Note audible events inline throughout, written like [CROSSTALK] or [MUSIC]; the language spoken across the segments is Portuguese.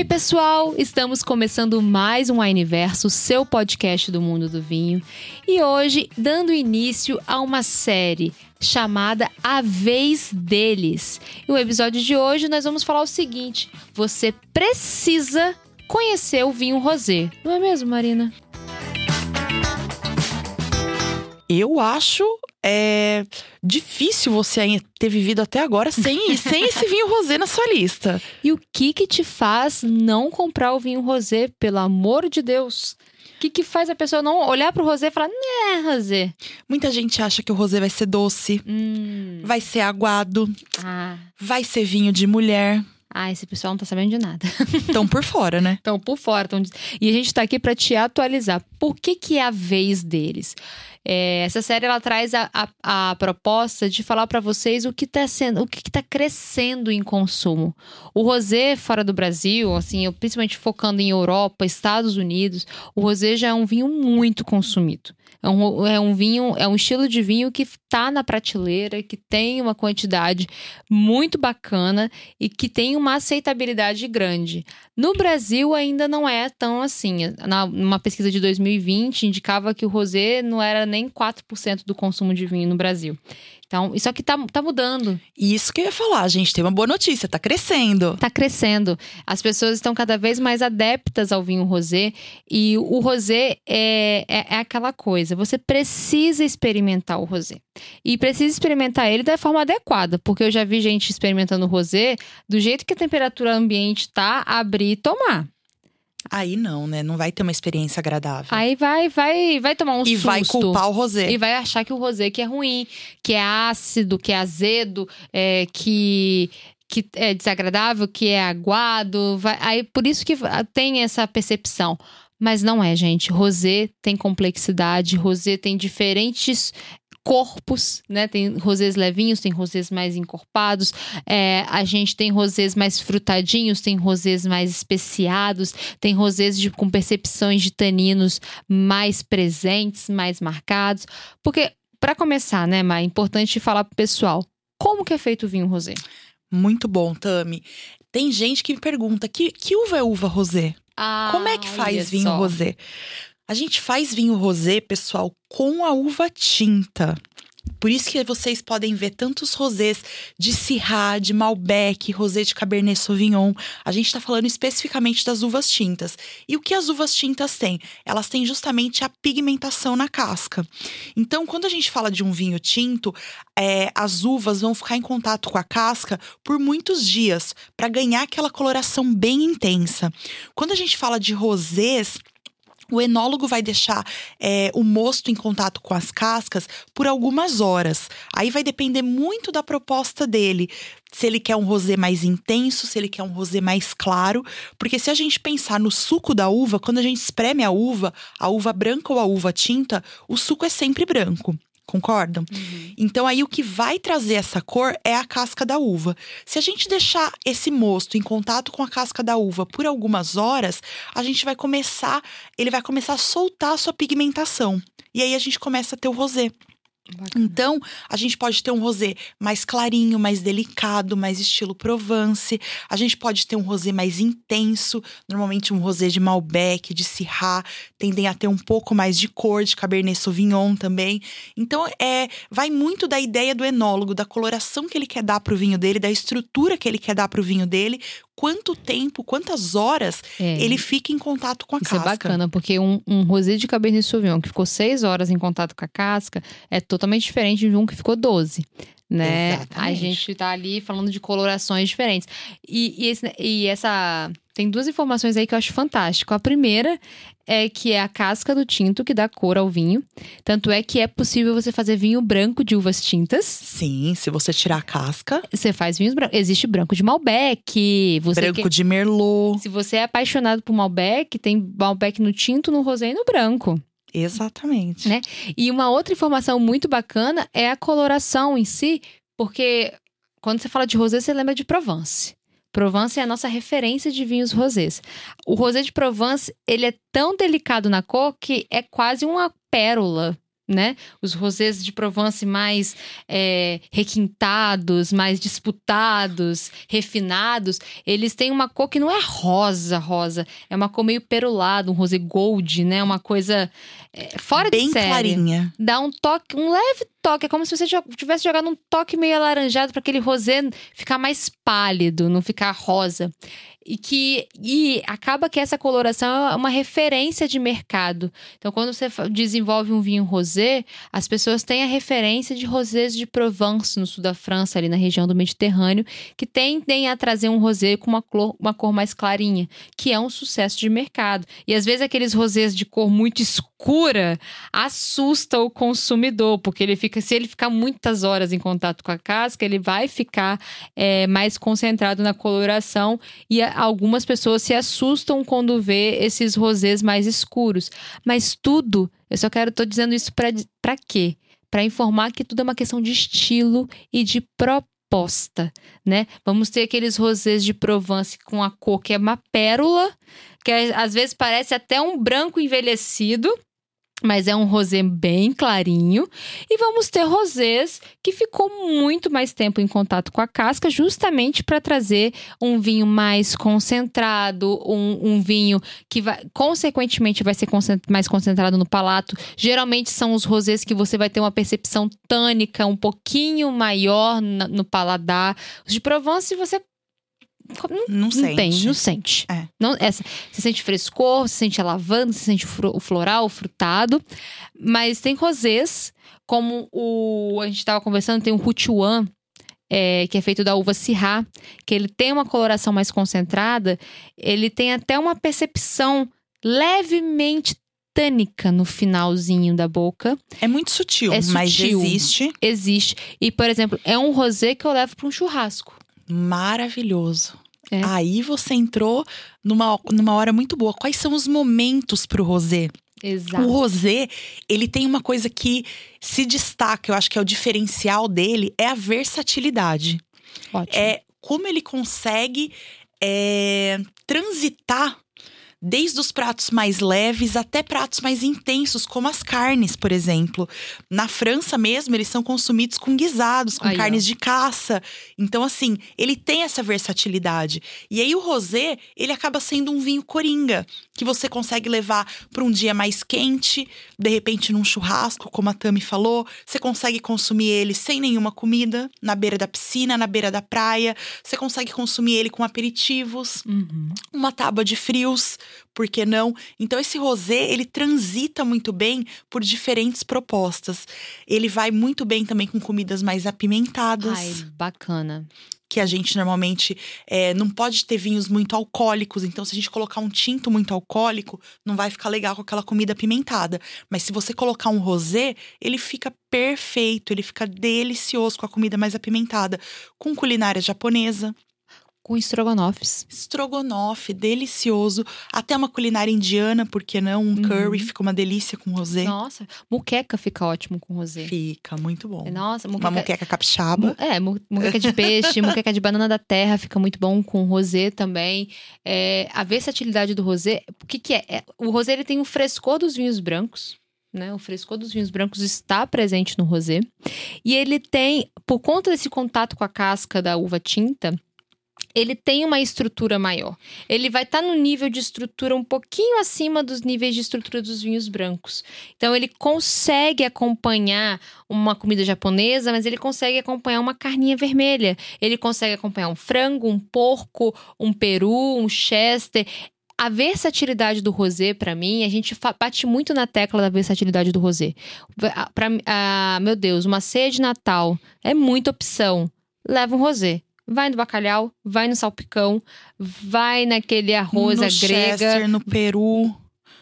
aí, pessoal? Estamos começando mais um Wineverso, seu podcast do mundo do vinho. E hoje, dando início a uma série chamada A Vez Deles. E o episódio de hoje nós vamos falar o seguinte: você precisa conhecer o vinho rosé. Não é mesmo, Marina? Eu acho é difícil você ter vivido até agora sem, [LAUGHS] sem esse vinho rosé na sua lista. E o que que te faz não comprar o vinho rosé, pelo amor de Deus? O que, que faz a pessoa não olhar pro rosé e falar, né, rosé? Muita gente acha que o rosé vai ser doce, Hum, vai ser aguado, ah, vai ser vinho de mulher. ah, esse pessoal não tá sabendo de nada. [LAUGHS] Estão por fora, né? Estão por fora. Tão... E a gente está aqui para te atualizar. Por que, que é a vez deles? É, essa série ela traz a, a, a proposta de falar para vocês o que está sendo, o que está crescendo em consumo. O rosé fora do Brasil, assim, principalmente focando em Europa, Estados Unidos, o rosé já é um vinho muito consumido. É um, é um vinho, é um estilo de vinho que está na prateleira, que tem uma quantidade muito bacana e que tem uma aceitabilidade grande. No Brasil ainda não é tão assim. Na, numa pesquisa de 2020 indicava que o rosé não era nem 4% do consumo de vinho no Brasil. Então, isso aqui tá, tá mudando. Isso que eu ia falar, gente. Tem uma boa notícia, tá crescendo. Tá crescendo. As pessoas estão cada vez mais adeptas ao vinho rosé. E o rosé é, é, é aquela coisa. Você precisa experimentar o rosé. E precisa experimentar ele da forma adequada. Porque eu já vi gente experimentando o rosé do jeito que a temperatura ambiente tá, abrir e tomar. Aí não, né? Não vai ter uma experiência agradável. Aí vai, vai, vai tomar um e susto. vai culpar o rosé. E vai achar que o rosé que é ruim, que é ácido, que é azedo, é, que que é desagradável, que é aguado, vai, aí por isso que tem essa percepção. Mas não é, gente. Rosé tem complexidade, rosé tem diferentes corpos, né? Tem rosés levinhos, tem rosés mais encorpados, é, a gente tem rosés mais frutadinhos, tem rosés mais especiados, tem rosés de, com percepções de taninos mais presentes, mais marcados. Porque, para começar, né, Má, é importante falar pro pessoal como que é feito o vinho rosé. Muito bom, Tami. Tem gente que me pergunta: que, que uva é uva rosé? Ah, Como é que faz vinho só. rosé? A gente faz vinho rosé, pessoal, com a uva tinta. Por isso que vocês podem ver tantos rosés de Syrah, de Malbec, rosé de Cabernet Sauvignon. A gente está falando especificamente das uvas tintas. E o que as uvas tintas têm? Elas têm justamente a pigmentação na casca. Então, quando a gente fala de um vinho tinto, é, as uvas vão ficar em contato com a casca por muitos dias para ganhar aquela coloração bem intensa. Quando a gente fala de rosés, o enólogo vai deixar é, o mosto em contato com as cascas por algumas horas. Aí vai depender muito da proposta dele. Se ele quer um rosé mais intenso, se ele quer um rosé mais claro. Porque se a gente pensar no suco da uva, quando a gente espreme a uva, a uva branca ou a uva tinta, o suco é sempre branco. Concordam? Então aí o que vai trazer essa cor é a casca da uva. Se a gente deixar esse mosto em contato com a casca da uva por algumas horas, a gente vai começar, ele vai começar a soltar a sua pigmentação. E aí a gente começa a ter o rosé. Então, a gente pode ter um rosé mais clarinho, mais delicado, mais estilo Provence. A gente pode ter um rosé mais intenso, normalmente um rosé de Malbec, de Syrah, tendem a ter um pouco mais de cor, de Cabernet Sauvignon também. Então, é, vai muito da ideia do enólogo, da coloração que ele quer dar pro vinho dele, da estrutura que ele quer dar pro vinho dele, quanto tempo, quantas horas É. ele fica em contato com a Isso casca. é bacana, porque um, um rosé de Cabernet Sauvignon que ficou seis horas em contato com a casca é totalmente diferente de um que ficou 12. Né? A gente tá ali falando de colorações diferentes. E, e, esse- e essa. Tem duas informações aí que eu acho fantástico. A primeira é que é a casca do tinto que dá cor ao vinho. Tanto é que é possível você fazer vinho branco de uvas tintas. Sim, se você tirar a casca, Você faz vinhos brancos. Existe branco de Malbec. Você branco que- de Merlot. Se você é apaixonado por Malbec, tem Malbec no tinto, no rosé e no branco. Exatamente. Né? E uma outra informação muito bacana é a coloração em si, porque quando você fala de rosé, você lembra de Provence. Provence é a nossa referência de vinhos rosés. O rosé de Provence, ele é tão delicado na cor que é quase uma pérola, né? Os rosés de Provence mais é, requintados, mais disputados, refinados, eles têm uma cor que não é rosa, rosa. É uma cor meio perolada, um rosé gold, né? Uma coisa é, fora Bem de série. clarinha. Dá um toque, um leve toque. É como se você tivesse jogado um toque meio alaranjado para aquele rosé ficar mais pálido, não ficar rosa. E que e acaba que essa coloração é uma referência de mercado. Então, quando você desenvolve um vinho rosé, as pessoas têm a referência de rosés de Provence, no sul da França, ali na região do Mediterrâneo, que tendem a trazer um rosé com uma cor, uma cor mais clarinha, que é um sucesso de mercado. E às vezes aqueles rosés de cor muito escura assusta o consumidor, porque ele fica, se ele ficar muitas horas em contato com a casca, ele vai ficar é, mais concentrado na coloração e a- algumas pessoas se assustam quando vê esses rosés mais escuros. Mas tudo, eu só quero, tô dizendo isso para quê? Para informar que tudo é uma questão de estilo e de proposta, né? Vamos ter aqueles rosés de Provence com a cor que é uma pérola, que é- às vezes parece até um branco envelhecido, mas é um rosé bem clarinho. E vamos ter rosés que ficou muito mais tempo em contato com a casca, justamente para trazer um vinho mais concentrado, um, um vinho que vai, consequentemente vai ser concent- mais concentrado no palato. Geralmente são os rosés que você vai ter uma percepção tânica um pouquinho maior na- no paladar. Os de Provence você Não, não sente. tem, não sente. É. Não, essa, você sente frescor, você sente a lavanda, você sente o floral, o frutado. Mas tem rosés, como o. A gente estava conversando, tem o Huchuan, é, que é feito da uva Syrah, que ele tem uma coloração mais concentrada, ele tem até uma percepção levemente tânica no finalzinho da boca. É muito sutil, É mas sutil. existe. Existe. E, por exemplo, é um rosé que eu levo para um churrasco. Maravilhoso. É. Aí você entrou numa, numa hora muito boa. Quais são os momentos pro rosé? Exato. O rosé, ele tem uma coisa que se destaca, eu acho que é o diferencial dele, é a versatilidade. Ótimo. É como ele consegue é, transitar desde os pratos mais leves até pratos mais intensos, como as carnes, por exemplo. Na França mesmo, eles são consumidos com guisados, com Aí, ó. carnes de caça. Então, assim, ele tem essa versatilidade. E aí, o rosé, ele acaba sendo um vinho coringa, que você consegue levar para um dia mais quente, de repente num churrasco, como a Tami falou. Você consegue consumir ele sem nenhuma comida, na beira da piscina, na beira da praia. Você consegue consumir ele com aperitivos Uhum. uma tábua de frios, por que não? Então esse rosé, ele transita muito bem por diferentes propostas. Ele vai muito bem também com comidas mais apimentadas, Ai, bacana. que a gente normalmente é, não pode ter vinhos muito alcoólicos. Então se a gente colocar um tinto muito alcoólico, não vai ficar legal com aquela comida apimentada. Mas se você colocar um rosé, ele fica perfeito, ele fica delicioso com a comida mais apimentada, com culinária japonesa. Com estrogonofes. Estrogonofe, delicioso. Até uma culinária indiana, por que não? Um curry fica uma delícia com rosé. Nossa, muqueca fica ótimo com rosé. Fica muito bom. Nossa, Uma muqueca... capixaba. É, mu- muqueca de peixe, [LAUGHS] muqueca de banana da terra fica muito bom com rosé também. É, a versatilidade do rosé, o que, que é? É, O rosé ele tem o frescor dos vinhos brancos, né? O frescor dos vinhos brancos está presente no rosé. E ele tem, por conta desse contato com a casca da uva tinta, ele tem uma estrutura maior. Ele vai estar no nível de estrutura um pouquinho acima dos níveis de estrutura dos vinhos brancos. Então ele consegue acompanhar uma comida japonesa, mas ele consegue acompanhar uma carninha vermelha. Ele consegue acompanhar um frango, um porco, um peru, um chester. A versatilidade do rosé, pra mim, a gente bate muito na tecla da versatilidade do rosé. Pra, ah, meu Deus, uma ceia de Natal é muita opção. Leva um rosé. Vai no bacalhau, vai no salpicão, vai naquele arroz no grega, Chester, no Peru,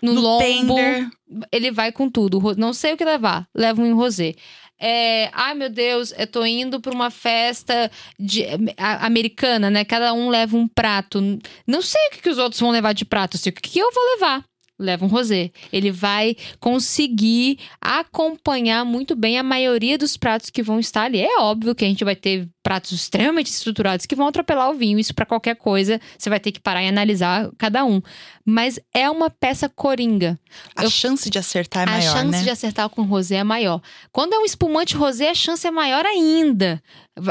no, no, lombo tender. ele vai com tudo. Não sei o que levar, leva um rosé. É, ai meu Deus, eu tô indo pra uma festa de, a- americana, né? Cada um leva um prato. Não sei o que, que os outros vão levar de prato, sei o que, que eu vou levar. Leva um rosé. Ele vai conseguir acompanhar muito bem a maioria dos pratos que vão estar ali. É óbvio que a gente vai ter pratos extremamente estruturados que vão atropelar o vinho. Isso para qualquer coisa, você vai ter que parar e analisar cada um. Mas é uma peça coringa. A Eu- chance de acertar é a maior, chance né? de acertar com rosé é maior. Quando é um espumante rosé, a chance é maior ainda.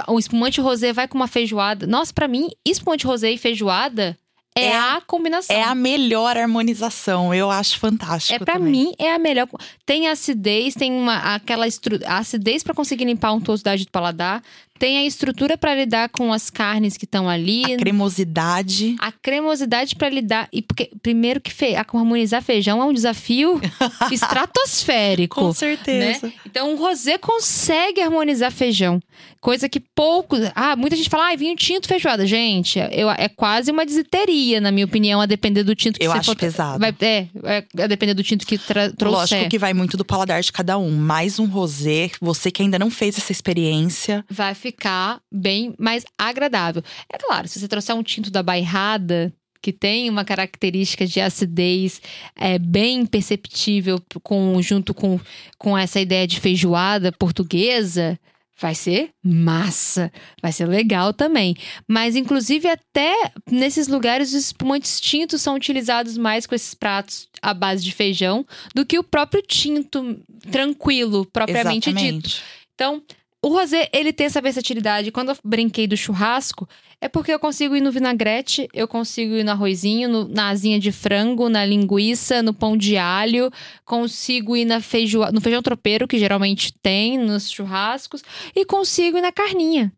O espumante rosé vai com uma feijoada. Nossa, pra mim, espumante rosé e feijoada é, É a combinação. É a melhor harmonização. Eu acho fantástico. É pra também. mim é a melhor. Tem acidez, tem uma aquela estru... acidez pra conseguir limpar a untuosidade do paladar, tem a estrutura pra lidar com as carnes que estão ali, A cremosidade. a cremosidade pra lidar e porque primeiro que fe... harmonizar feijão é um desafio [LAUGHS] estratosférico. Com certeza. né? Então, o rosé consegue harmonizar feijão. Coisa que poucos. Ah, muita gente fala, ah, vinho tinto feijoada. Gente, eu, é quase uma desiteria, na minha opinião, a depender do tinto que Eu você acho for. pesado. Vai, é, é, a depender do tinto que tra trouxer. Lógico que vai muito do paladar de cada um. Mais um rosé, você que ainda não fez essa experiência, Vai ficar bem mais agradável. É claro, se você trouxer um tinto da bairrada. Que tem uma característica de acidez é, bem perceptível com, junto com, com essa ideia de feijoada portuguesa, vai ser massa, vai ser legal também. Mas, inclusive, até nesses lugares, os espumantes tintos são utilizados mais com esses pratos à base de feijão do que o próprio tinto tranquilo, propriamente dito. exatamente. Então, o rosé, ele tem essa versatilidade. Quando eu brinquei do churrasco, é porque eu consigo ir no vinagrete, eu consigo ir no arrozinho, no- na asinha de frango, na linguiça, no pão de alho, consigo ir na feijoa, no feijão tropeiro, que geralmente tem nos churrascos, e consigo ir na carninha.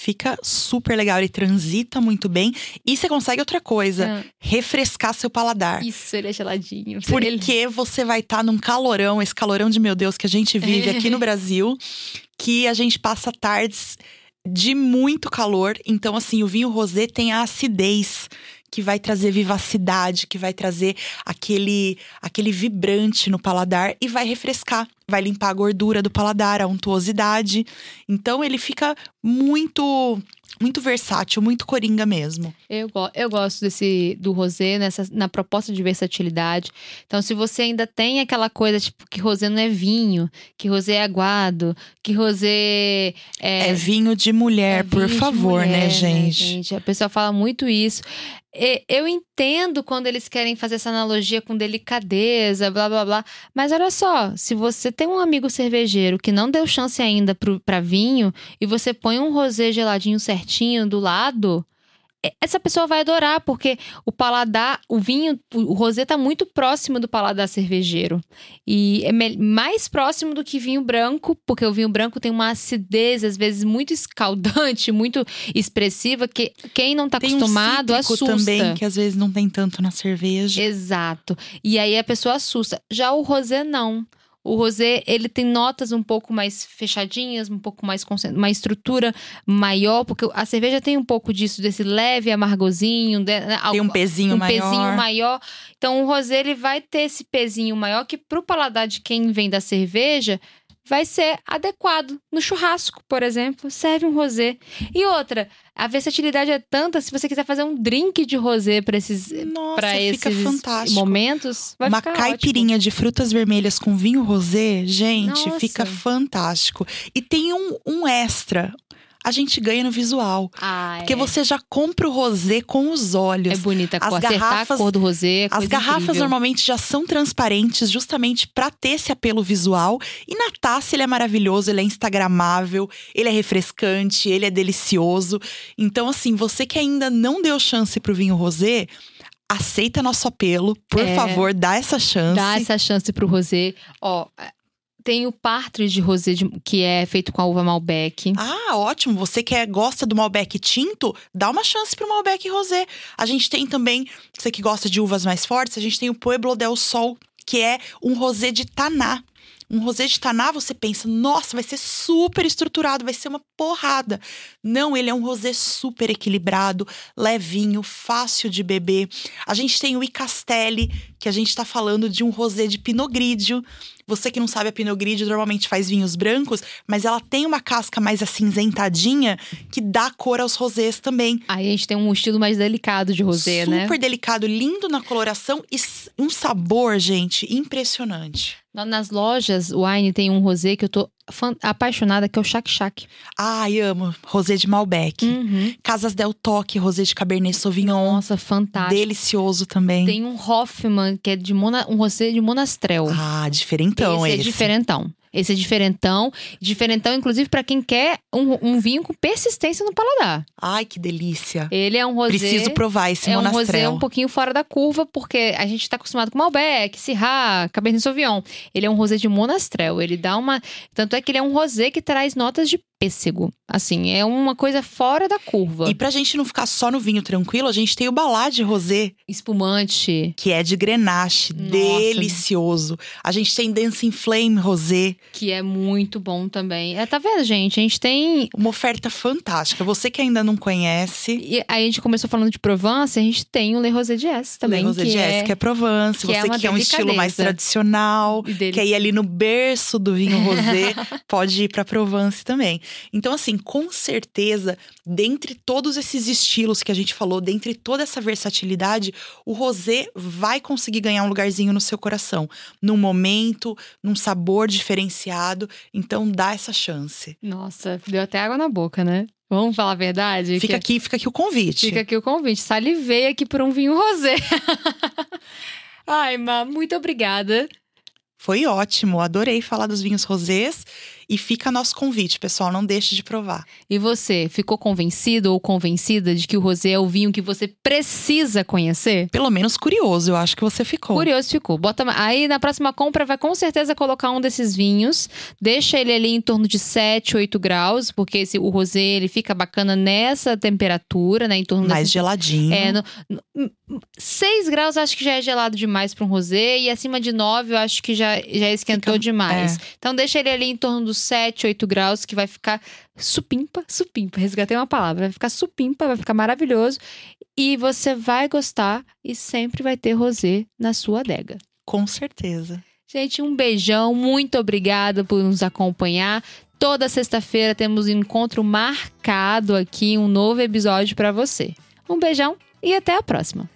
Fica super legal, ele transita muito bem. E você consegue outra coisa: Ah, refrescar seu paladar. Isso, ele é geladinho. [LAUGHS] Ele- Porque você vai estar num calorão, esse calorão de meu Deus que a gente vive aqui no [LAUGHS] Brasil, que a gente passa tardes de muito calor. Então, assim, o vinho rosé tem a acidez que vai trazer vivacidade, que vai trazer aquele, aquele vibrante no paladar e vai refrescar, vai limpar a gordura do paladar, a untuosidade. Então, ele fica muito, muito versátil, muito coringa mesmo. Eu, eu gosto desse do rosé nessa, na proposta de versatilidade. Então, se você ainda tem aquela coisa tipo que rosé não é vinho, que rosé é aguado, que rosé é, É, vinho de mulher, é por vinho de favor, mulher, né, gente? A pessoa fala muito isso. Eu entendo quando eles querem fazer essa analogia com delicadeza, blá blá blá. Mas olha só, se você tem um amigo cervejeiro que não deu chance ainda pro, pra vinho e você põe um rosé geladinho certinho do lado, essa pessoa vai adorar, porque o paladar, o vinho, o rosé tá muito próximo do paladar cervejeiro. E é mais próximo do que vinho branco, porque o vinho branco tem uma acidez, às vezes, muito escaldante, [LAUGHS] muito expressiva, que quem não tá um acostumado cítrico assusta. também, que às vezes não tem tanto na cerveja. Exato. E aí a pessoa assusta. Já o rosé não. O rosé, ele tem notas um pouco mais fechadinhas, um pouco mais uma estrutura maior, porque a cerveja tem um pouco disso, desse leve amargozinho, de- né, Tem um pezinho um maior. pezinho maior. Então o rosé ele vai ter esse pezinho maior que pro paladar de quem vem da cerveja vai ser adequado. No churrasco, por exemplo, serve um rosé. E outra, a versatilidade é tanta, se você quiser fazer um drink de rosé para esses Nossa, para fica esses fantástico. momentos, vai Uma ficar caipirinha de frutas vermelhas com vinho rosé, gente, Nossa. fica fantástico. E tem um, um extra. A gente ganha no visual. Ah, Porque é. você já compra o rosé com os olhos. é bonita as garrafas- a cor do rosé, é As garrafas incrível. normalmente já são transparentes, justamente para ter esse apelo visual. E na taça ele é maravilhoso, ele é instagramável, ele é refrescante, ele é delicioso. Então, assim, você que ainda não deu chance pro vinho rosé, aceita nosso apelo, por É. favor, dá essa chance. Dá essa chance pro rosé. Ó, tem o partridge rosé que é feito com a uva Malbec. Ah, ótimo. Você que é- gosta do Malbec tinto, dá uma chance pro Malbec rosé. A gente tem também, você que gosta de uvas mais fortes, a gente tem o Pueblo del Sol, que é um rosé de taná. Um rosé de taná, você pensa, nossa, vai ser super estruturado, vai ser uma porrada. Não, ele é um rosé super equilibrado, levinho, fácil de beber. A gente tem o Icastelli, que a gente tá falando de um rosé de Pinot Grigio. Você que não sabe, a Pinot Grigio normalmente faz vinhos brancos, mas ela tem uma casca mais acinzentadinha que dá cor aos rosés também. Aí a gente tem um estilo mais delicado de rosé, Super né? Super delicado, lindo na coloração e um sabor, gente, impressionante. Nas lojas, o Wine tem um rosé que eu tô apaixonada, que é o Shak Shak. Ai, amo. Rosé de Malbec. Uhum. Casas Del Toque, rosé de Cabernet Sauvignon. Nossa, fantástico. Delicioso também. Tem um Hoffman, que é de Mona, um rosé de Monastrel. Ah, diferentão esse. esse. é diferentão. Esse é diferentão. Diferentão, inclusive, para quem quer um, um, vinho com persistência no paladar. Ai, que delícia. Ele é um rosé. Preciso provar esse é monastrel. É um rosé um pouquinho fora da curva, porque a gente tá acostumado com Malbec, Syrah, Cabernet Sauvignon. Ele é um rosé de monastrel. Ele dá uma. Tanto é que ele é um rosé que traz notas de pêssego. Assim, é uma coisa fora da curva. E pra gente não ficar só no vinho tranquilo, a gente tem o balade rosé. Espumante. Que é de Grenache. Nossa. Delicioso. A gente tem Dancing Flame rosé. Que é muito bom também. É, tá vendo, gente? A gente tem. Uma oferta fantástica. Você que ainda não conhece. E aí a gente começou falando de Provence, a gente tem o Le Rosé Dias também. Le Rosé Dias, é... que é Provence. Que você é que quer um estilo mais tradicional, quer ir ali no berço do vinho rosé, [LAUGHS] pode ir pra Provence também. Então, assim, com certeza, dentre todos esses estilos que a gente falou, dentre toda essa versatilidade, o rosé vai conseguir ganhar um lugarzinho no seu coração, num momento, num sabor diferenciado. Então, dá essa chance. Nossa, deu até água na boca, né? Vamos falar a verdade? Fica que... aqui, fica aqui o convite. Fica aqui o convite. Salivei aqui por um vinho rosé. [LAUGHS] Ai, Má, muito obrigada. Foi ótimo, adorei falar dos vinhos rosés. E fica nosso convite, pessoal, não deixe de provar. E você, ficou convencido ou convencida de que o rosé é o vinho que você precisa conhecer? Pelo menos curioso, eu acho que você ficou. Curioso ficou. Bota aí na próxima compra vai com certeza colocar um desses vinhos, deixa ele ali em torno de 7, 8 graus, porque esse, o rosé ele fica bacana nessa temperatura, né, em torno mais desse, geladinho. É, no, no, 6 graus acho que já é gelado demais para um rosé e acima de 9 eu acho que já já esquentou fica, demais. É. Então deixa ele ali em torno dos 7, 8 graus, que vai ficar supimpa, supimpa, resgatei uma palavra, vai ficar supimpa, vai ficar maravilhoso. E você vai gostar e sempre vai ter rosé na sua adega. Com certeza. Gente, um beijão, muito obrigada por nos acompanhar. Toda sexta-feira temos um encontro marcado aqui, um novo episódio para você. Um beijão e até a próxima.